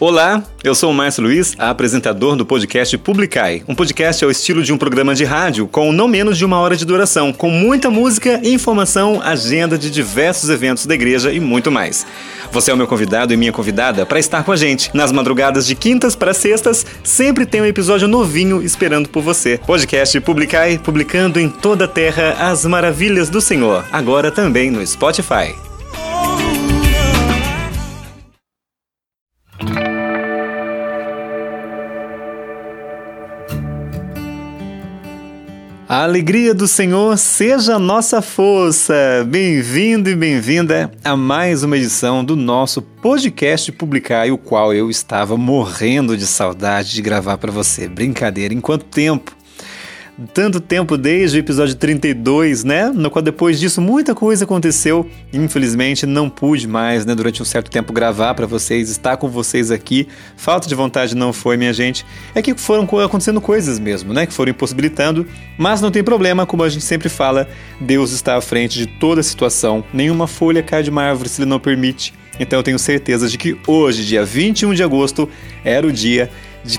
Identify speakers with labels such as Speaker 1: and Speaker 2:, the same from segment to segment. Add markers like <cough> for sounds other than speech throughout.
Speaker 1: Olá, eu sou o Márcio Luiz, apresentador do podcast Publicai. Um podcast ao estilo de um programa de rádio com não menos de uma hora de duração, com muita música, informação, agenda de diversos eventos da igreja e muito mais. Você é o meu convidado e minha convidada para estar com a gente. Nas madrugadas de quintas para sextas, sempre tem um episódio novinho esperando por você. Podcast Publicai, publicando em toda a terra as maravilhas do Senhor, agora também no Spotify. A alegria do Senhor seja a nossa força. Bem-vindo e bem-vinda a mais uma edição do nosso podcast Publicar, o qual eu estava morrendo de saudade de gravar para você. Brincadeira, em quanto tempo? Tanto tempo desde o episódio 32, né? No qual depois disso muita coisa aconteceu. Infelizmente não pude mais, né, durante um certo tempo gravar para vocês, estar com vocês aqui. Falta de vontade não foi, minha gente. É que foram acontecendo coisas mesmo, né, que foram impossibilitando, mas não tem problema, como a gente sempre fala, Deus está à frente de toda a situação. Nenhuma folha cai de uma árvore se ele não permite. Então eu tenho certeza de que hoje, dia 21 de agosto, era o dia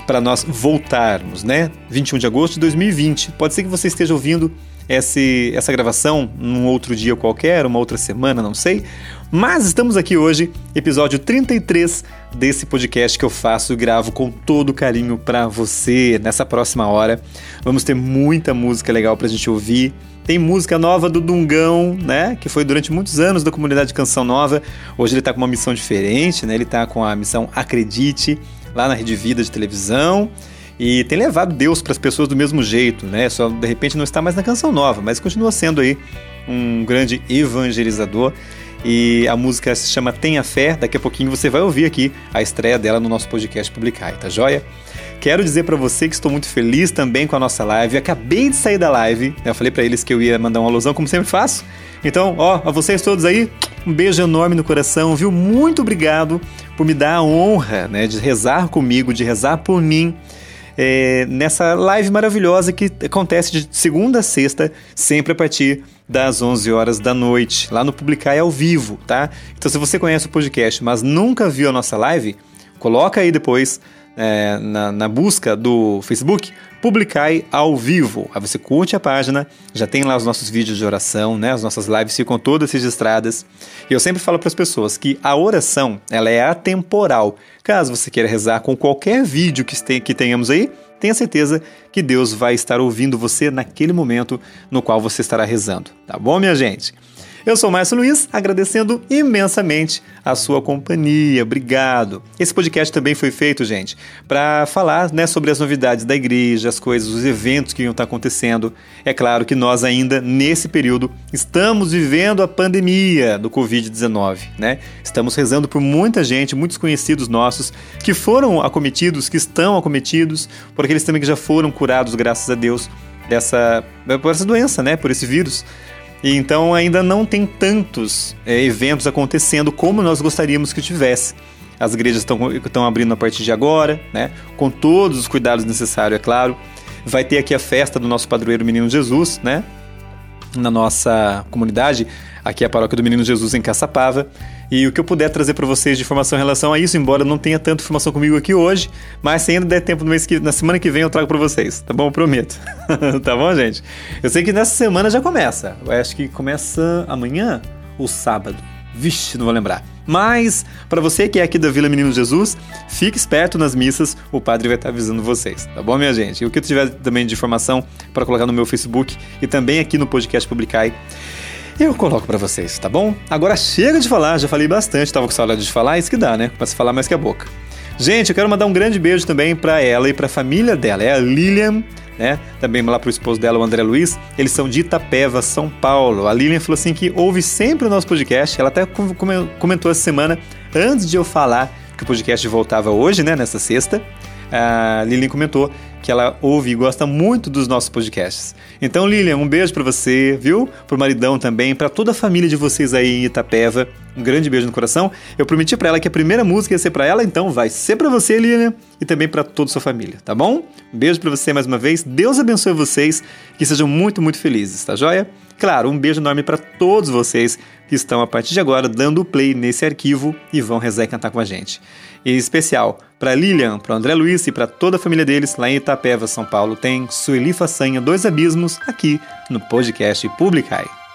Speaker 1: para nós voltarmos, né? 21 de agosto de 2020. Pode ser que você esteja ouvindo esse, essa gravação num outro dia qualquer, uma outra semana, não sei. Mas estamos aqui hoje, episódio 33 desse podcast que eu faço e gravo com todo carinho para você nessa próxima hora. Vamos ter muita música legal pra gente ouvir. Tem música nova do Dungão, né? Que foi durante muitos anos da comunidade Canção Nova. Hoje ele tá com uma missão diferente, né? Ele tá com a missão Acredite lá na Rede Vida de televisão e tem levado Deus para as pessoas do mesmo jeito, né? Só de repente não está mais na canção nova, mas continua sendo aí um grande evangelizador. E a música se chama Tenha Fé. Daqui a pouquinho você vai ouvir aqui a estreia dela no nosso podcast Publicar, tá joia? Quero dizer para você que estou muito feliz também com a nossa live. acabei de sair da live. Né? Eu falei para eles que eu ia mandar uma alusão, como sempre faço. Então, ó, a vocês todos aí, um beijo enorme no coração, viu? Muito obrigado por me dar a honra né, de rezar comigo, de rezar por mim. É, nessa live maravilhosa que acontece de segunda a sexta, sempre a partir das 11 horas da noite, lá no Publicar ao vivo, tá? Então, se você conhece o podcast, mas nunca viu a nossa live, coloca aí depois é, na, na, busca do Facebook, Publicai ao vivo. Aí você curte a página, já tem lá os nossos vídeos de oração, né? As nossas lives ficam todas registradas. E eu sempre falo para as pessoas que a oração ela é atemporal. Caso você queira rezar com qualquer vídeo que, que tenhamos aí, tenha certeza que Deus vai estar ouvindo você naquele momento no qual você estará rezando. Tá bom, minha gente? Eu sou Márcio Luiz, agradecendo imensamente a sua companhia. Obrigado. Esse podcast também foi feito, gente, para falar né, sobre as novidades da igreja, as coisas, os eventos que iam estar acontecendo. É claro que nós ainda, nesse período, estamos vivendo a pandemia do Covid-19, né? Estamos rezando por muita gente, muitos conhecidos nossos, que foram acometidos, que estão acometidos, por aqueles também que já foram curados, graças a Deus, dessa, por essa doença, né? Por esse vírus. Então ainda não tem tantos é, eventos acontecendo como nós gostaríamos que tivesse. As igrejas estão abrindo a partir de agora, né? com todos os cuidados necessários, é claro. Vai ter aqui a festa do nosso padroeiro Menino Jesus, né? na nossa comunidade, aqui é a paróquia do Menino Jesus em Caçapava. E o que eu puder trazer para vocês de informação em relação a isso, embora não tenha tanta informação comigo aqui hoje, mas se ainda der tempo no mês que, na semana que vem eu trago para vocês, tá bom? Eu prometo. <laughs> tá bom, gente? Eu sei que nessa semana já começa. Eu acho que começa amanhã ou sábado. Vixe, não vou lembrar. Mas, para você que é aqui da Vila Menino Jesus, fique esperto nas missas, o padre vai estar avisando vocês, tá bom, minha gente? E o que tiver também de informação para colocar no meu Facebook e também aqui no podcast Publicai, eu coloco para vocês, tá bom? Agora chega de falar, já falei bastante, tava com saudade de falar, isso que dá, né? Se falar mais que a boca. Gente, eu quero mandar um grande beijo também para ela e para a família dela. É a Lilian, né? Também lá pro esposo dela, o André Luiz. Eles são de Itapeva, São Paulo. A Lilian falou assim que ouve sempre o nosso podcast. Ela até comentou essa semana, antes de eu falar que o podcast voltava hoje, né? Nessa sexta a Lilian comentou que ela ouve e gosta muito dos nossos podcasts. Então, Lilian, um beijo para você, viu? Pro maridão também, para toda a família de vocês aí em Itapeva. Um grande beijo no coração. Eu prometi para ela que a primeira música ia ser para ela, então vai ser para você, Lilian, e também para toda a sua família, tá bom? Um beijo para você mais uma vez. Deus abençoe vocês, que sejam muito, muito felizes, tá joia?
Speaker 2: Claro, um beijo enorme para todos vocês que estão a partir de agora dando play nesse arquivo e vão rezar e cantar com a gente. Em especial para Lilian, para André Luiz e para toda a família deles lá em Itapeva, São Paulo, tem Sueli Façanha, Dois Abismos, aqui no podcast Publicai.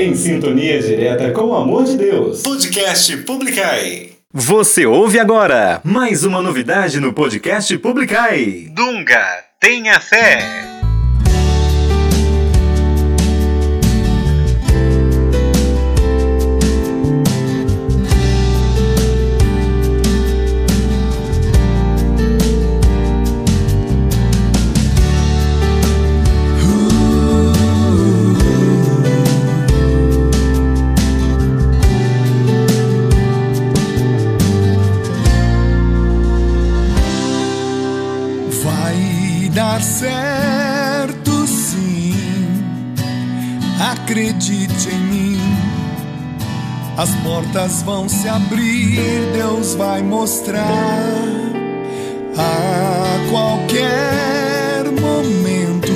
Speaker 1: Em sintonia direta com o amor de Deus. Podcast Publicai. Você ouve agora mais uma novidade no podcast Publicai. Dunga, tenha fé.
Speaker 3: Portas vão se abrir, Deus vai mostrar a qualquer momento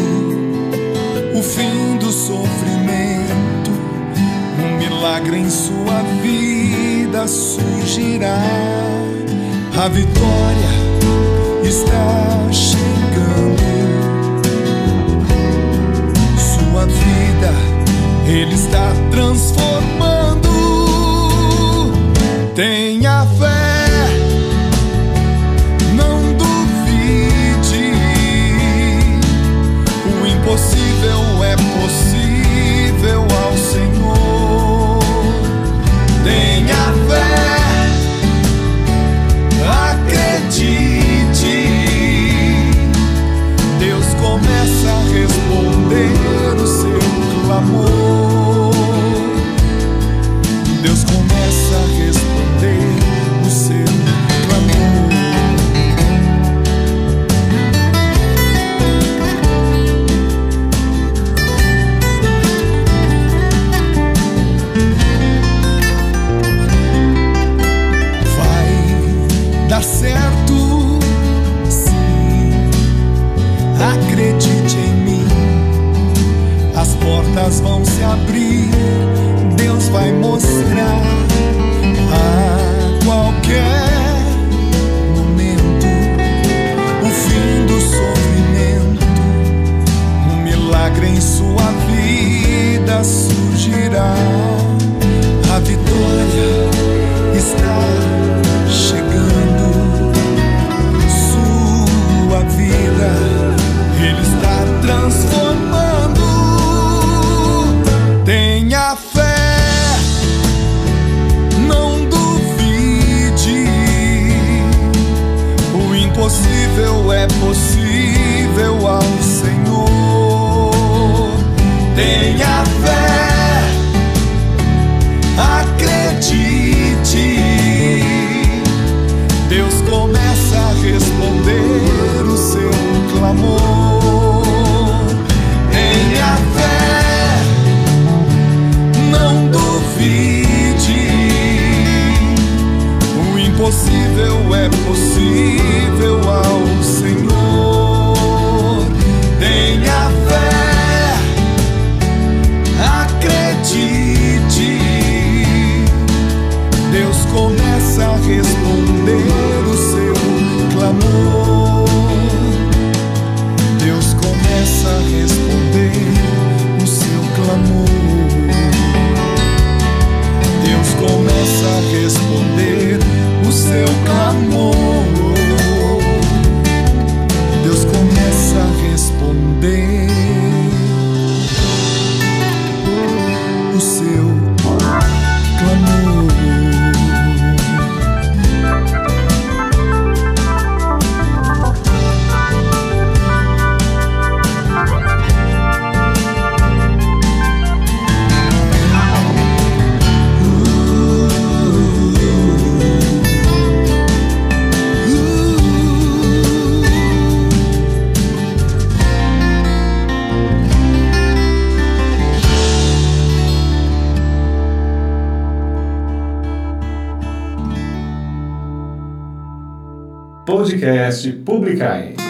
Speaker 3: o fim do sofrimento. Um milagre em sua vida surgirá. A vitória está chegando. Sua vida Ele está transformando. Tenha fé, não duvide. O impossível
Speaker 1: podcast Publicai.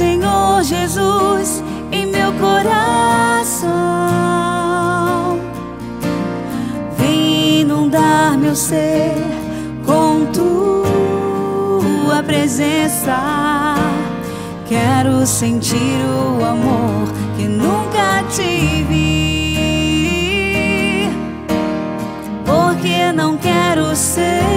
Speaker 4: Senhor Jesus, em meu coração. Vem inundar meu ser com tua presença. Quero sentir o amor que nunca tive. Porque não quero ser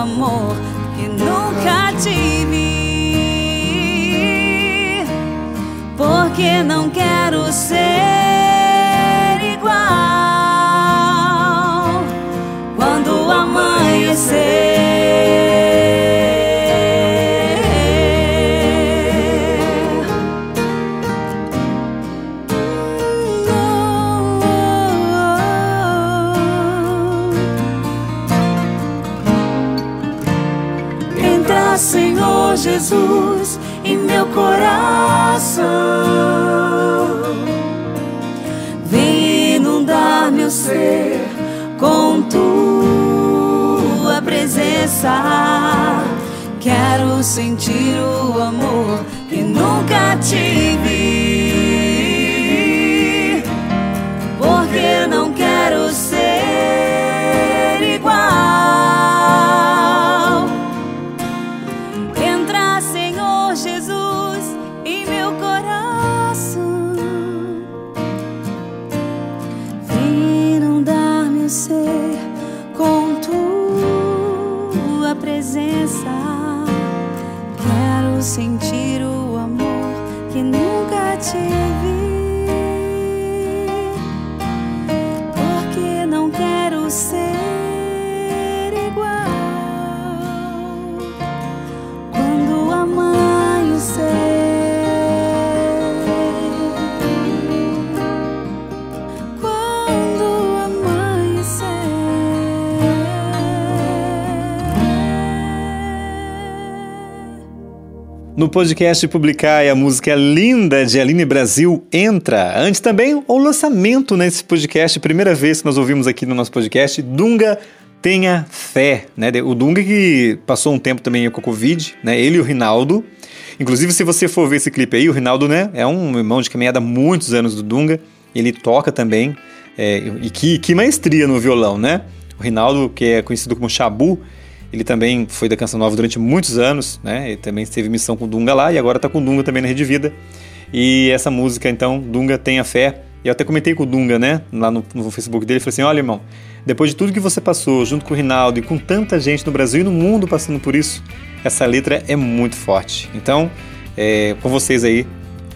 Speaker 4: amor que nunca tive. Porque não quero Quero sentir o amor que nunca tive.
Speaker 1: No podcast Publicar a música linda de Aline Brasil entra. Antes também o lançamento nesse podcast, primeira vez que nós ouvimos aqui no nosso podcast, Dunga Tenha Fé, né? O Dunga que passou um tempo também com a Covid, né? Ele e o Rinaldo. Inclusive, se você for ver esse clipe aí, o Rinaldo, né? É um irmão de caminhada há muitos anos do Dunga. Ele toca também. é, e que, que maestria no violão, né? O Rinaldo, que é conhecido como Chabu, ele também foi da Canção Nova durante muitos anos, né? Ele também teve missão com Dunga lá e agora tá com Dunga também na Rede Vida. E essa música, então, Dunga Tenha Fé, E eu até comentei com o Dunga, né, lá no, no Facebook dele, falei assim: olha, irmão, depois de tudo que você passou, junto com o Rinaldo e com tanta gente no Brasil e no mundo passando por isso, essa letra é muito forte. Então, é, com vocês aí,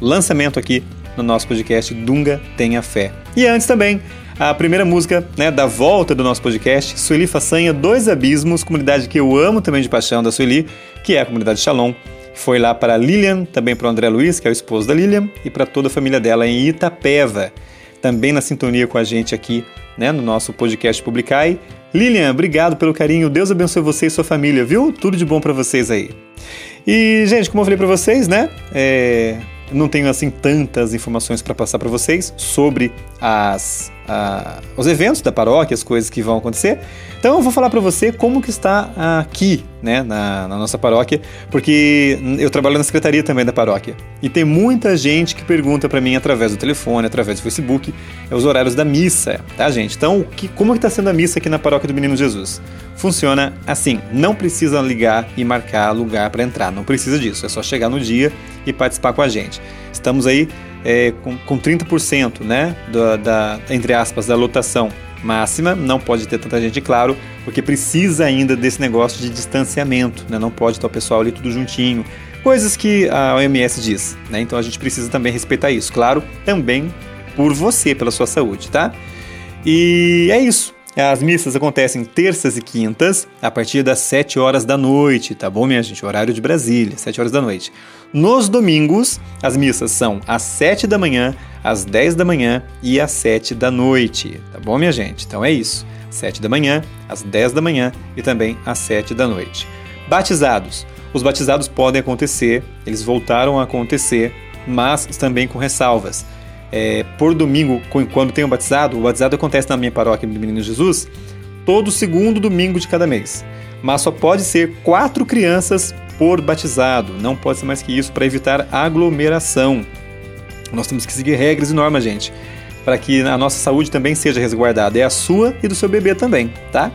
Speaker 1: lançamento aqui no nosso podcast Dunga Tenha Fé. E antes também, a primeira música né, da volta do nosso podcast, Sueli Façanha, Dois Abismos, comunidade que eu amo também de paixão da Sueli, que é a comunidade Shalom. Foi lá para Lilian, também para o André Luiz, que é o esposo da Lilian, e para toda a família dela em Itapeva. Também na sintonia com a gente aqui né, no nosso podcast Publicai. Lilian, obrigado pelo carinho. Deus abençoe você e sua família, viu? Tudo de bom para vocês aí. E, gente, como eu falei para vocês, né? É, não tenho assim tantas informações para passar para vocês sobre as a, os eventos da paróquia, as coisas que vão acontecer. Então eu vou falar para você como que está aqui, né, na, na, nossa paróquia, porque eu trabalho na secretaria também da paróquia e tem muita gente que pergunta para mim através do telefone, através do Facebook, é os horários da missa, tá, gente? Então, que, como que está sendo a missa aqui na paróquia do Menino Jesus? Funciona assim, não precisa ligar e marcar lugar para entrar, não precisa disso, é só chegar no dia e participar com a gente. Estamos aí é, com, com 30% né, da, da, entre aspas, da lotação máxima, não pode ter tanta gente, claro, porque precisa ainda desse negócio de distanciamento, né? não pode estar o pessoal ali tudo juntinho, coisas que a OMS diz, né? então a gente precisa também respeitar isso, claro, também por você, pela sua saúde, tá? E é isso. As missas acontecem terças e quintas, a partir das 7 horas da noite, tá bom, minha gente? Horário de Brasília, 7 horas da noite. Nos domingos, as missas são às 7 da manhã, às 10 da manhã e às 7 da noite, tá bom, minha gente? Então é isso. 7 da manhã, às 10 da manhã e também às 7 da noite. Batizados. Os batizados podem acontecer, eles voltaram a acontecer, mas também com ressalvas. É, por domingo, quando tem um batizado, o batizado acontece na minha paróquia do Menino Jesus, todo segundo domingo de cada mês. Mas só pode ser quatro crianças por batizado. Não pode ser mais que isso para evitar aglomeração. Nós temos que seguir regras e normas, gente, para que a nossa saúde também seja resguardada. É a sua e do seu bebê também, tá?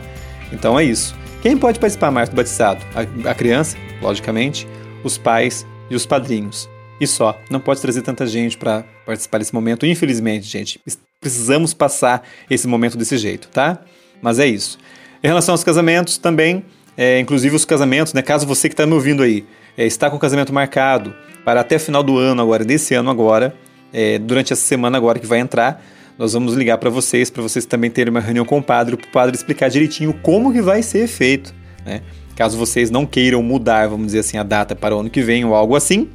Speaker 1: Então é isso. Quem pode participar mais do batizado? A, a criança, logicamente, os pais e os padrinhos. E só. Não pode trazer tanta gente para participar desse momento. Infelizmente, gente, precisamos passar esse momento desse jeito, tá? Mas é isso. Em relação aos casamentos, também é, inclusive os casamentos, né? Caso você que está me ouvindo aí é, está com o casamento marcado para até final do ano agora, desse ano agora, é, durante essa semana agora que vai entrar, nós vamos ligar para vocês, para vocês também terem uma reunião com o padre, para o padre explicar direitinho como que vai ser feito, né? Caso vocês não queiram mudar, vamos dizer assim, a data para o ano que vem ou algo assim,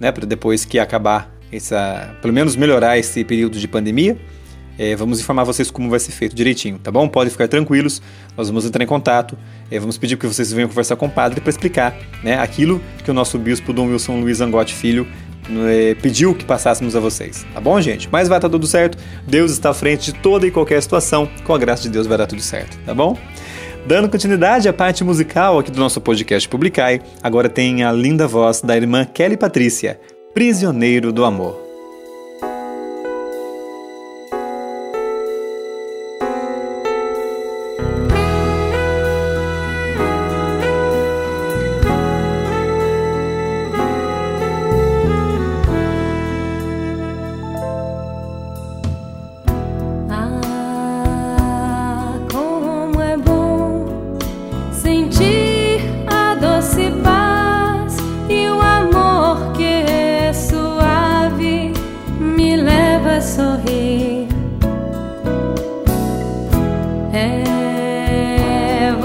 Speaker 1: né? Para depois que acabar essa, pelo menos melhorar esse período de pandemia, é, vamos informar vocês como vai ser feito direitinho, tá bom? Podem ficar tranquilos, nós vamos entrar em contato, é, vamos pedir que vocês venham conversar com o padre para explicar né, aquilo que o nosso bispo Dom Wilson Luiz Angotti Filho é, pediu que passássemos a vocês, tá bom, gente? Mas vai estar tudo certo, Deus está à frente de toda e qualquer situação, com a graça de Deus vai dar tudo certo, tá bom? Dando continuidade à parte musical aqui do nosso podcast Publicai, agora tem a linda voz da irmã Kelly Patrícia, Prisioneiro do Amor.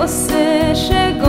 Speaker 1: você chegou.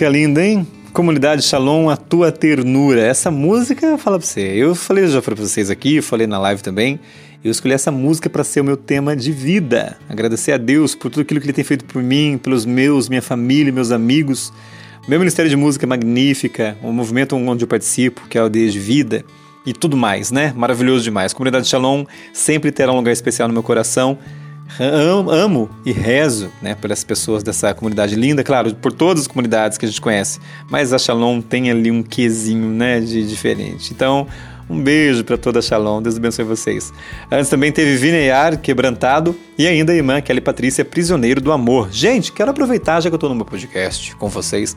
Speaker 1: Música linda, hein? Comunidade Shalom, a tua ternura. Essa música, fala pra você. Eu falei já pra vocês aqui, falei na live também. Eu escolhi essa música para ser o meu tema de vida. Agradecer a Deus por tudo aquilo que Ele tem feito por mim, pelos meus, minha família, meus amigos. Meu ministério de música é magnífica, o movimento onde eu participo, que é o Aldeia de Vida, e tudo mais, né? Maravilhoso demais. Comunidade Shalom sempre terá um lugar especial no meu coração. Am- Amo e rezo né, pelas pessoas dessa comunidade linda, claro, por todas as comunidades que a gente conhece, mas a Shalom tem ali um quesinho né, de diferente. Então, um beijo para toda a Shalom, Deus abençoe vocês. Antes também teve Vineyar, Quebrantado, e ainda a irmã Kelly Patrícia, Prisioneiro do Amor. Gente, quero aproveitar, já que eu estou no meu podcast com vocês,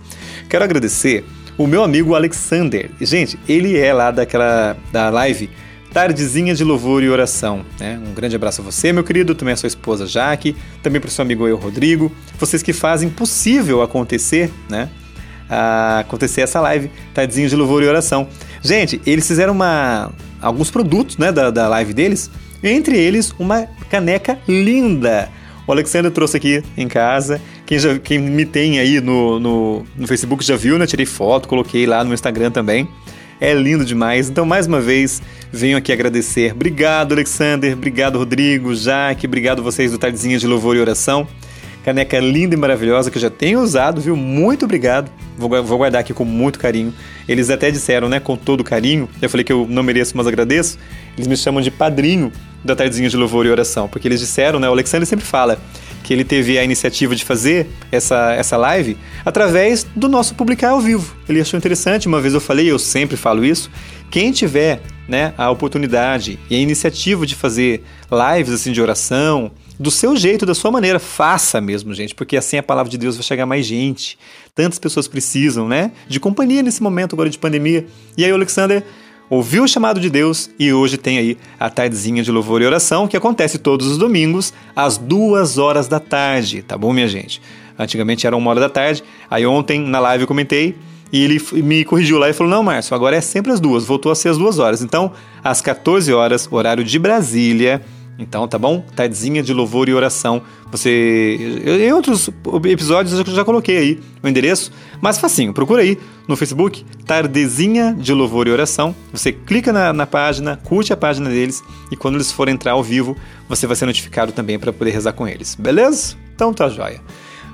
Speaker 1: quero agradecer o meu amigo Alexander. Gente, ele é lá daquela da live Tardezinha de Louvor e Oração. Né? Um grande abraço a você, meu querido, também a sua esposa Jaque, também para o seu amigo eu, Rodrigo, vocês que fazem possível acontecer, né? a acontecer essa live, Tardezinha de Louvor e Oração. Gente, eles fizeram uma, alguns produtos né, da, da live deles, entre eles uma caneca linda. O Alexandre trouxe aqui em casa. Quem, já, quem me tem aí no, no, no Facebook já viu, né? Tirei foto, coloquei lá no Instagram também. É lindo demais. Então, mais uma vez, venho aqui agradecer. Obrigado, Alexander. Obrigado, Rodrigo, Jaque. Obrigado vocês do Tardezinha de Louvor e Oração. Caneca linda e maravilhosa que eu já tenho usado, viu? Muito obrigado. Vou, vou guardar aqui com muito carinho. Eles até disseram, né, com todo carinho. Eu falei que eu não mereço, mas agradeço. Eles me chamam de padrinho da Tardezinha de Louvor e Oração, porque eles disseram, né? O Alexandre sempre fala que ele teve a iniciativa de fazer essa, essa live através do nosso publicar ao vivo. Ele achou interessante, uma vez eu falei, eu sempre falo isso, quem tiver né, a oportunidade e a iniciativa de fazer lives assim de oração, do seu jeito, da sua maneira, faça mesmo, gente, porque assim a palavra de Deus vai chegar mais gente. Tantas pessoas precisam, né, de companhia nesse momento agora de pandemia. E aí o Alexander ouviu o chamado de Deus e hoje tem aí a tardezinha de louvor e oração que acontece todos os domingos às duas horas da tarde, tá bom, minha gente? Antigamente era uma hora da tarde. Aí ontem na live eu comentei e ele me corrigiu lá e falou: Não, Márcio, agora é sempre as duas, voltou a ser as duas horas. Então, às 14 horas, horário de Brasília. Então, tá bom? Tardezinha de louvor e oração. Você. Em outros episódios eu já coloquei aí o endereço, mas facinho, procura aí no Facebook, Tardezinha de Louvor e Oração. Você clica na, na página, curte a página deles e quando eles forem entrar ao vivo, você vai ser notificado também para poder rezar com eles, beleza? Então tá joia.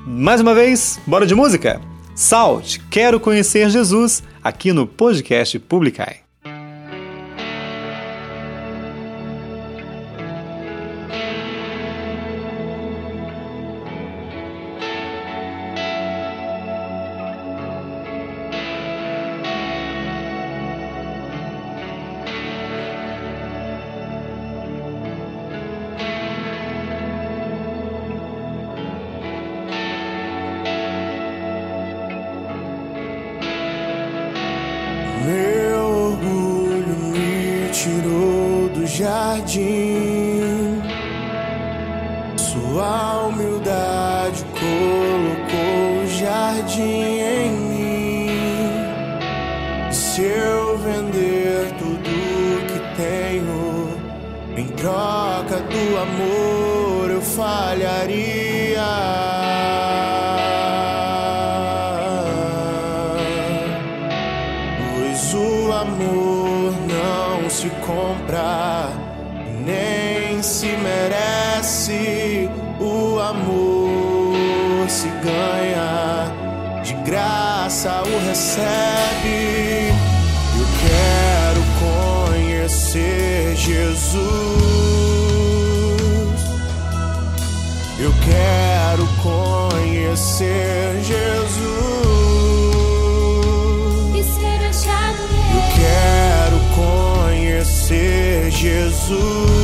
Speaker 1: Mais uma vez, bora de música? Salt, quero conhecer Jesus, aqui no podcast Publicai.
Speaker 5: Amor, eu falharia. Pois o amor não se compra, nem se merece. O amor se ganha, de graça o recebe. Eu quero conhecer Jesus. Conhecer Jesus.
Speaker 6: E ser achado
Speaker 5: Eu quero conhecer Jesus.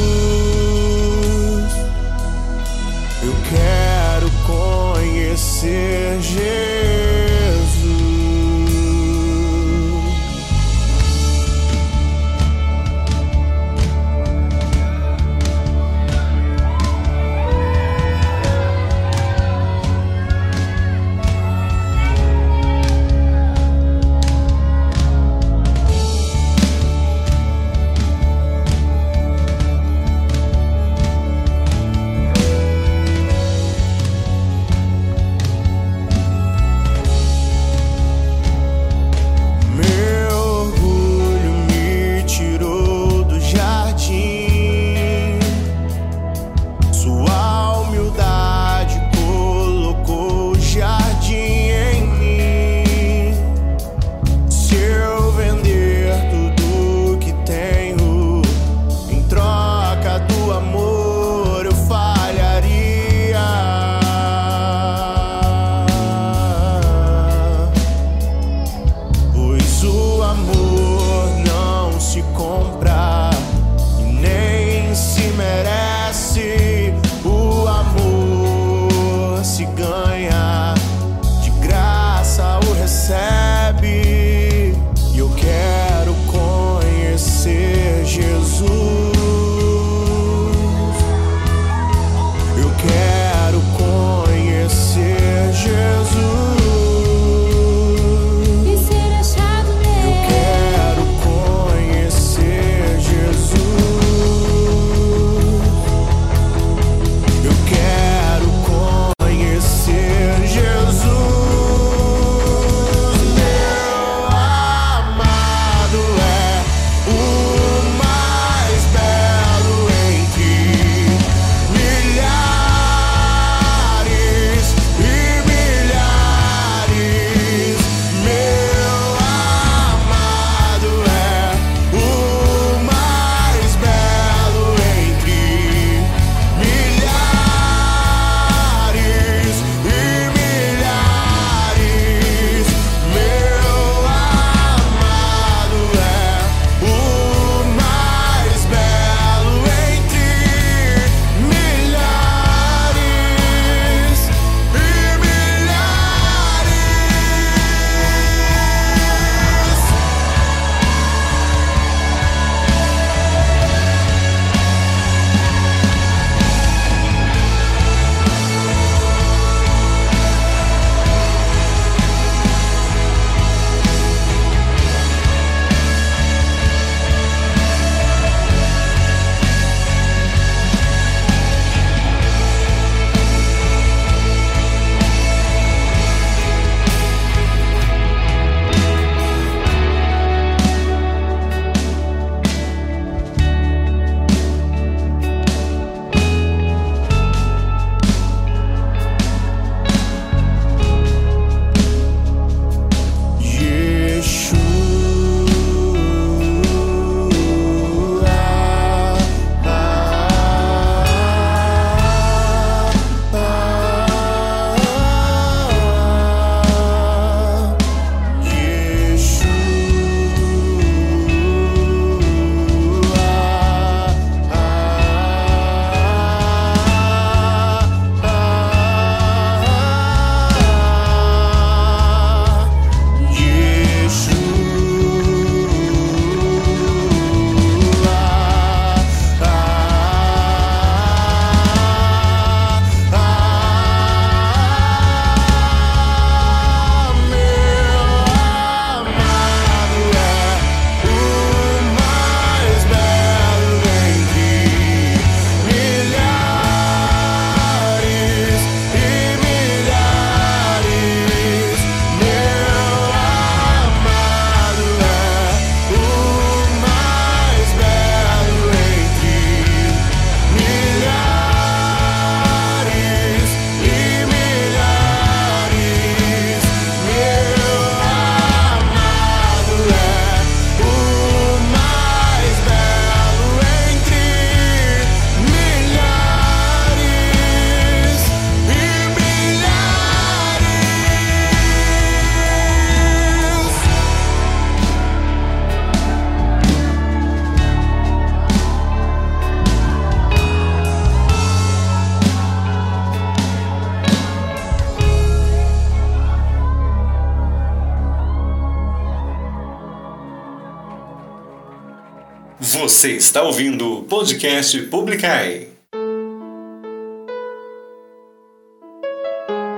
Speaker 1: Podcast Publicai.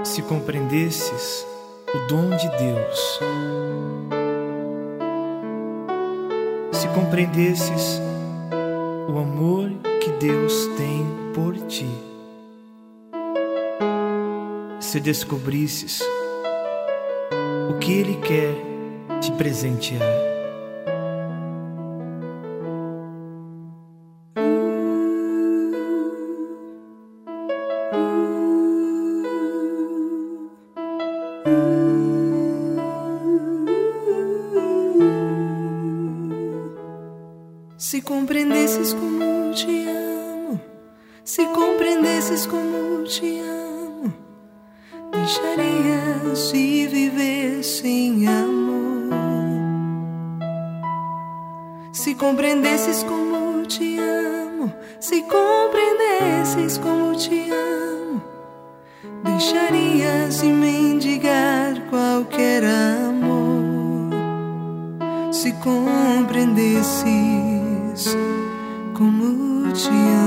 Speaker 7: Se compreendesses o dom de Deus, se compreendesses o amor que Deus tem por ti, se descobrisses o que Ele quer te presentear.
Speaker 2: Compreendesses como te amo, se compreendesses como te amo, deixarias de mendigar qualquer amor. Se compreendesses como te amo,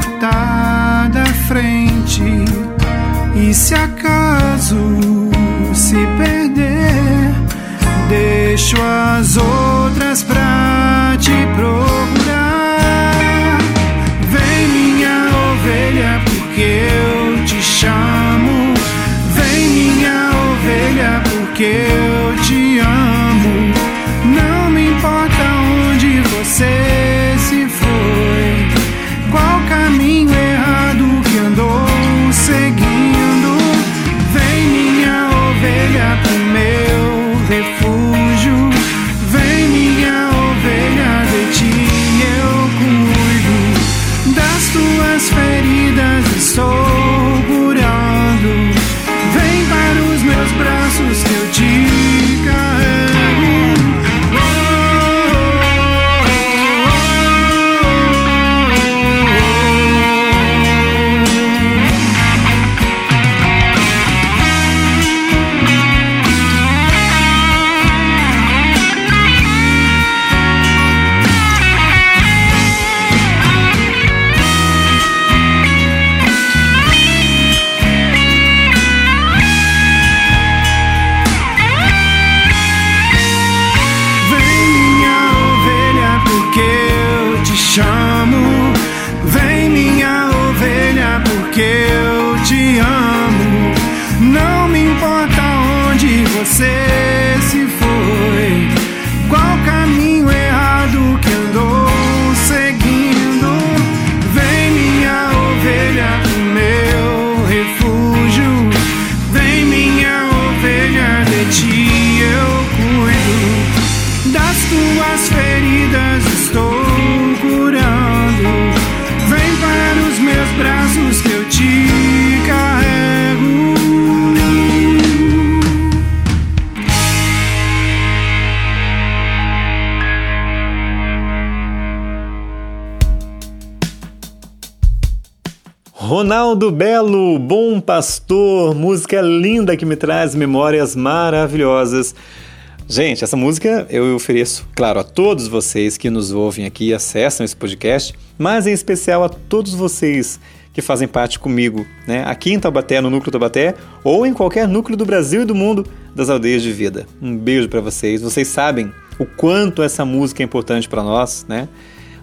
Speaker 8: Pela onde
Speaker 1: Ronaldo Belo, Bom Pastor, música linda que me traz memórias maravilhosas. Gente, essa música eu ofereço, claro, a todos vocês que nos ouvem aqui e acessam esse podcast, mas em especial a todos vocês que fazem parte comigo, né? Aqui em Taubaté, no Núcleo Taubaté, ou em qualquer núcleo do Brasil e do mundo das aldeias de vida. Um beijo para vocês. Vocês sabem o quanto essa música é importante para nós, né?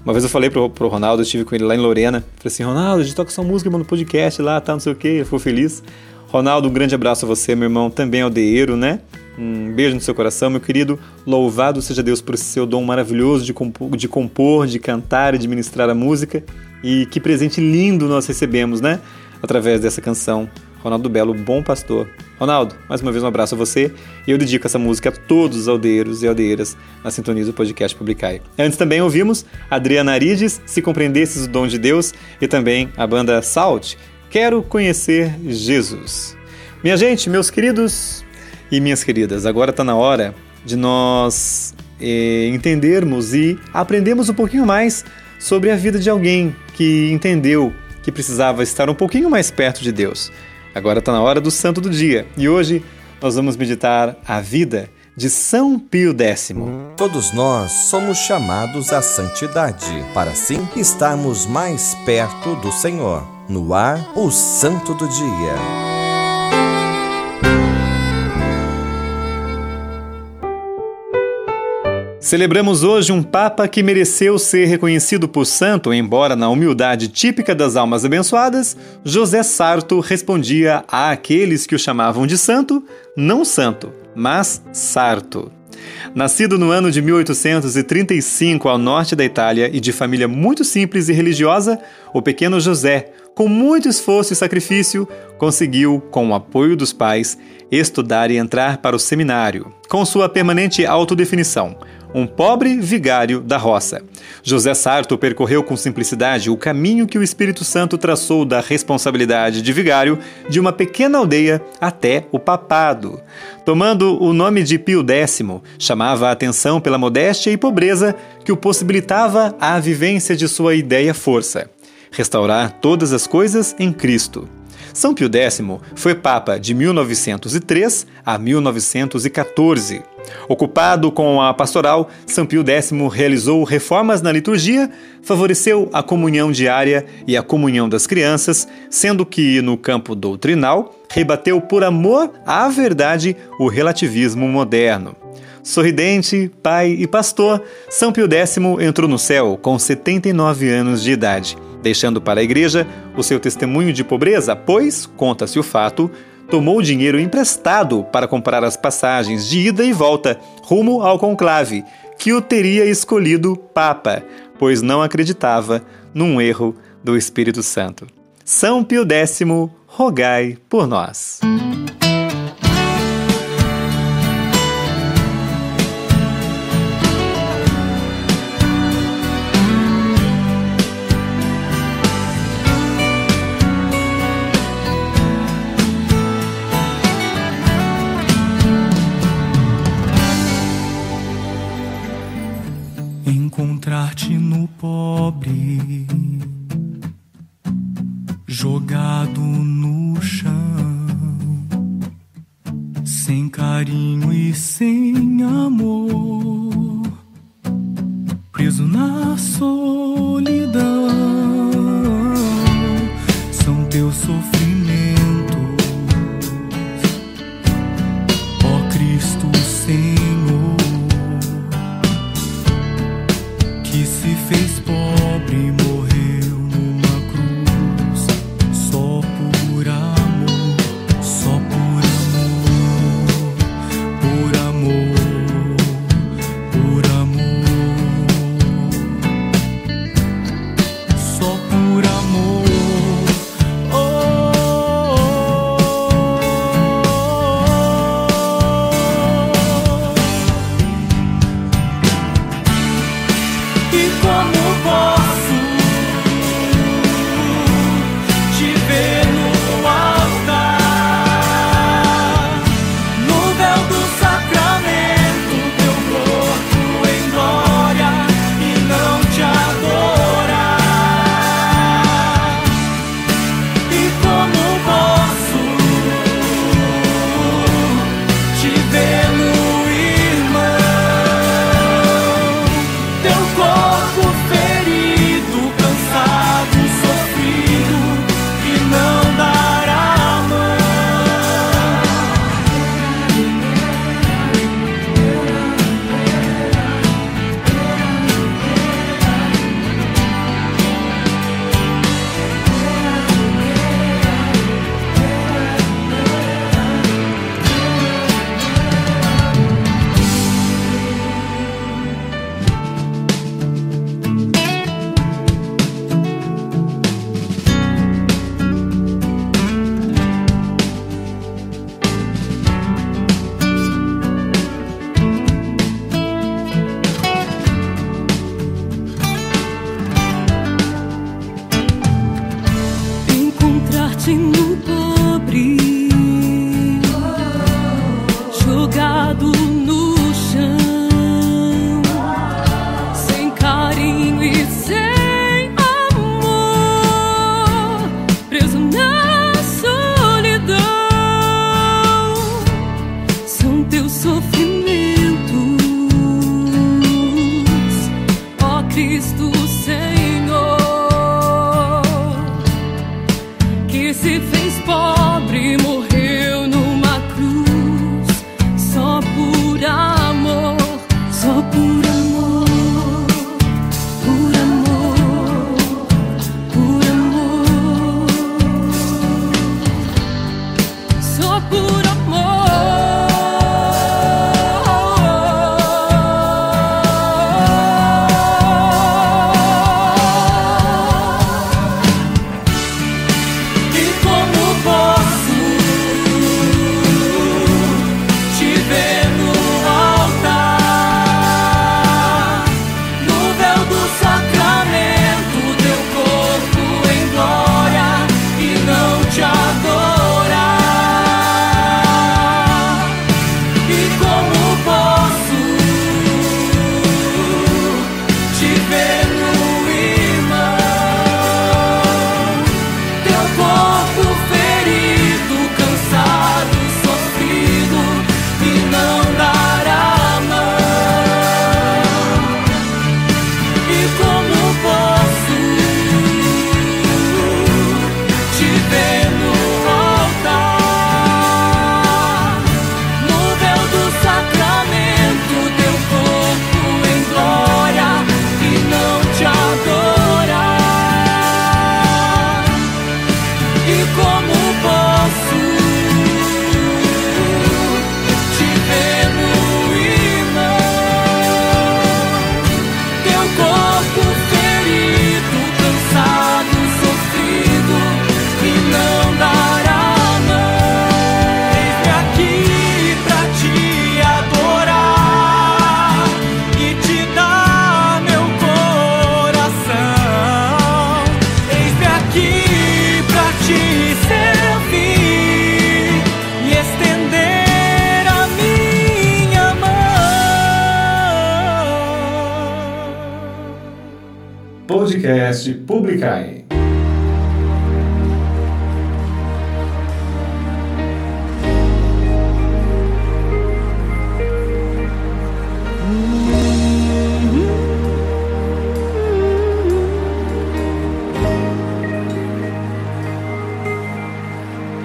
Speaker 1: Uma vez eu falei pro, pro Ronaldo, eu estive com ele lá em Lorena. Falei assim, Ronaldo, a gente toca essa música no podcast lá, tá, não sei o quê. Ele ficou feliz. Ronaldo, um grande abraço a você, meu irmão, também aldeeiro, né? Um beijo no seu coração, meu querido. Louvado seja Deus por seu dom maravilhoso de compor, de, compor, de cantar e de ministrar a música. E que presente lindo nós recebemos, né? Através dessa canção. Ronaldo Belo, bom pastor. Ronaldo, mais uma vez um abraço a você e eu dedico essa música a todos os aldeiros e aldeiras na sintonia do podcast Publicai. Antes também ouvimos Adriana Arides, Se Compreendesses o Dom de Deus, e também a banda Salt, Quero Conhecer Jesus. Minha gente, meus queridos e minhas queridas, agora está na hora de nós eh, entendermos e aprendermos um pouquinho mais sobre a vida de alguém que entendeu que precisava estar um pouquinho mais perto de Deus. Agora está na hora do santo do dia e hoje nós vamos meditar a vida de São Pio X.
Speaker 9: Todos nós somos chamados à santidade, para assim estarmos mais perto do Senhor. No ar, o Santo do Dia.
Speaker 1: Celebramos hoje um Papa que mereceu ser reconhecido por santo, embora na humildade típica das almas abençoadas, José Sarto respondia a aqueles que o chamavam de santo, não santo, mas Sarto. Nascido no ano de 1835 ao norte da Itália e de família muito simples e religiosa, o pequeno José, com muito esforço e sacrifício, conseguiu, com o apoio dos pais, estudar e entrar para o seminário, com sua permanente autodefinição um pobre vigário da roça. José Sarto percorreu com simplicidade o caminho que o Espírito Santo traçou da responsabilidade de vigário de uma pequena aldeia até o papado. Tomando o nome de Pio X, chamava a atenção pela modéstia e pobreza que o possibilitava a vivência de sua ideia-força. Restaurar todas as coisas em Cristo. São Pio X foi Papa de 1903 a 1914. Ocupado com a pastoral, São Pio X realizou reformas na liturgia, favoreceu a comunhão diária e a comunhão das crianças, sendo que, no campo doutrinal, rebateu por amor à verdade o relativismo moderno. Sorridente, pai e pastor, São Pio X entrou no céu com 79 anos de idade deixando para a igreja o seu testemunho de pobreza, pois, conta-se o fato, tomou dinheiro emprestado para comprar as passagens de ida e volta rumo ao conclave, que o teria escolhido Papa, pois não acreditava num erro do Espírito Santo. São Pio X, rogai por nós.
Speaker 10: No pobre, jogado no chão, sem carinho e sem amor, preso na solidão. Que se fez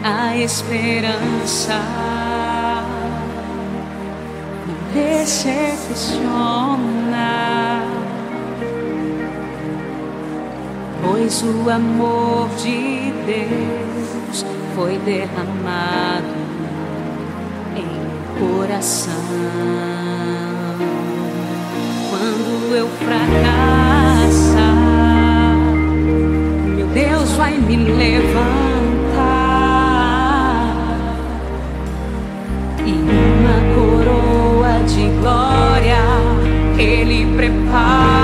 Speaker 2: a esperança não decepciona, pois o amor de Deus foi derramado em coração. Quando eu fracassar, meu Deus vai me levar. gloria che li prepara.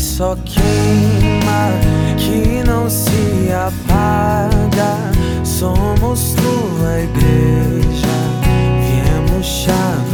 Speaker 6: só queima, que não se apaga. Somos tua igreja, viemos chamar.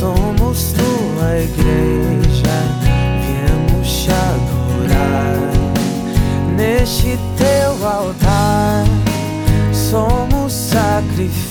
Speaker 6: Somos tua igreja, viemos te adorar neste teu altar. Somos sacrifício.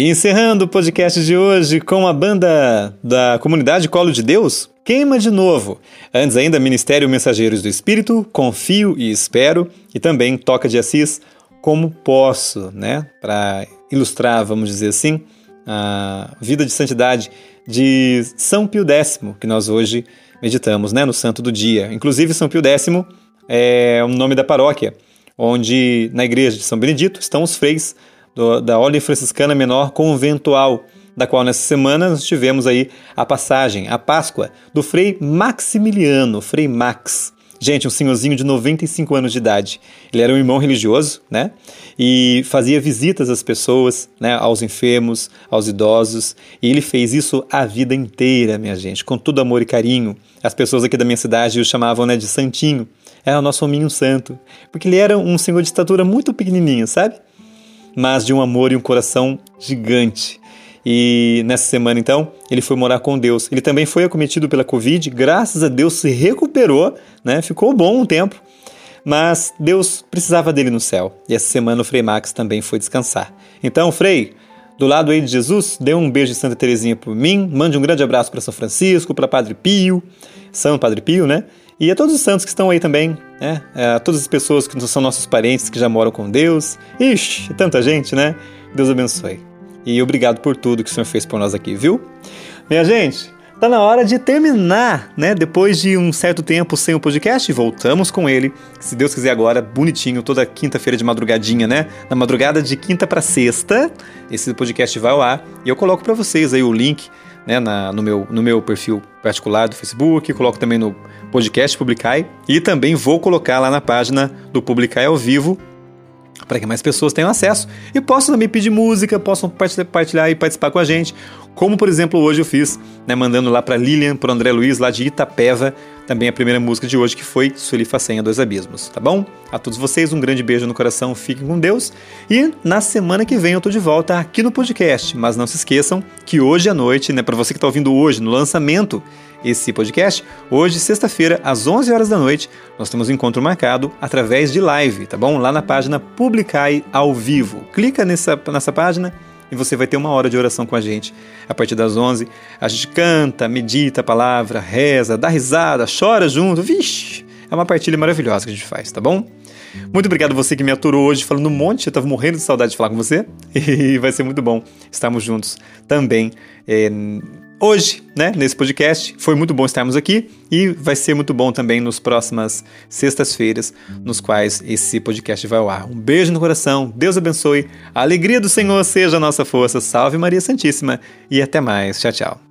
Speaker 1: E encerrando o podcast de hoje com a banda da comunidade Colo de Deus, Queima de Novo. Antes ainda, Ministério Mensageiros do Espírito, Confio e Espero. E também Toca de Assis, Como Posso, né? Para ilustrar, vamos dizer assim, a vida de santidade de São Pio X, que nós hoje meditamos, né? No Santo do Dia. Inclusive, São Pio X é o nome da paróquia, onde na igreja de São Benedito estão os freis do- da Ordem Franciscana Menor Conventual, da qual nessa semana nós tivemos aí a passagem, a Páscoa, do Frei Maximiliano, Frei Max. Gente, um senhorzinho de 95 anos de idade. Ele era um irmão religioso, né? E fazia visitas às pessoas, né? Aos enfermos, aos idosos. E ele fez isso a vida inteira, minha gente, com todo amor e carinho. As pessoas aqui da minha cidade o chamavam né, de Santinho. Era o nosso hominho santo. Porque ele era um senhor de estatura muito pequenininho, sabe? Mas de um amor e um coração gigante. E nessa semana, então, ele foi morar com Deus. Ele também foi acometido pela Covid, graças a Deus se recuperou, né? Ficou bom um tempo, mas Deus precisava dele no céu. E essa semana o Frei Max também foi descansar. Então, Frei, do lado aí de Jesus, dê um beijo de Santa Teresinha por mim, mande um grande abraço para São Francisco, para Padre Pio, São Padre Pio, né? E a todos os santos que estão aí também, né? A todas as pessoas que são nossos parentes, que já moram com Deus. Ixi, tanta gente, né? Deus abençoe. E obrigado por tudo que o Senhor fez por nós aqui, viu? Minha gente, tá na hora de terminar, né? Depois de um certo tempo sem o podcast, voltamos com ele. Se Deus quiser agora, bonitinho, toda quinta-feira de madrugadinha, né? Na madrugada de quinta para sexta, esse podcast vai ao ar e eu coloco para vocês aí o link né, na, no, meu, no meu perfil particular do Facebook, coloco também no podcast Publicai e também vou colocar lá na página do Publicai ao vivo para que mais pessoas tenham acesso e possam também pedir música, possam partilhar e participar com a gente, como por exemplo hoje eu fiz, né, mandando lá para Lilian, para André Luiz, lá de Itapeva, também a primeira música de hoje que foi Sully Facenha Dois Abismos, tá bom? A todos vocês um grande beijo no coração, fiquem com Deus e na semana que vem eu tô de volta aqui no podcast, mas não se esqueçam que hoje à noite, né, para você que está ouvindo hoje no lançamento esse podcast, hoje, sexta-feira, às 11 horas da noite, nós temos um encontro marcado através de live, tá bom? Lá na página Publicai ao vivo. Clica nessa, nessa página e você vai ter uma hora de oração com a gente. A partir das 11, a gente canta, medita a palavra, reza, dá risada, chora junto. Vixe, é uma partilha maravilhosa que a gente faz, tá bom? Muito obrigado você que me aturou hoje falando um monte. Eu estava morrendo de saudade de falar com você <laughs> e vai ser muito bom estarmos juntos também. É, hoje, né, nesse podcast. Foi muito bom estarmos aqui e vai ser muito bom também nos próximas sextas-feiras, nos quais esse podcast vai ao ar. Um beijo no coração, Deus abençoe, a alegria do Senhor seja a nossa força. Salve Maria Santíssima e até mais. Tchau, tchau.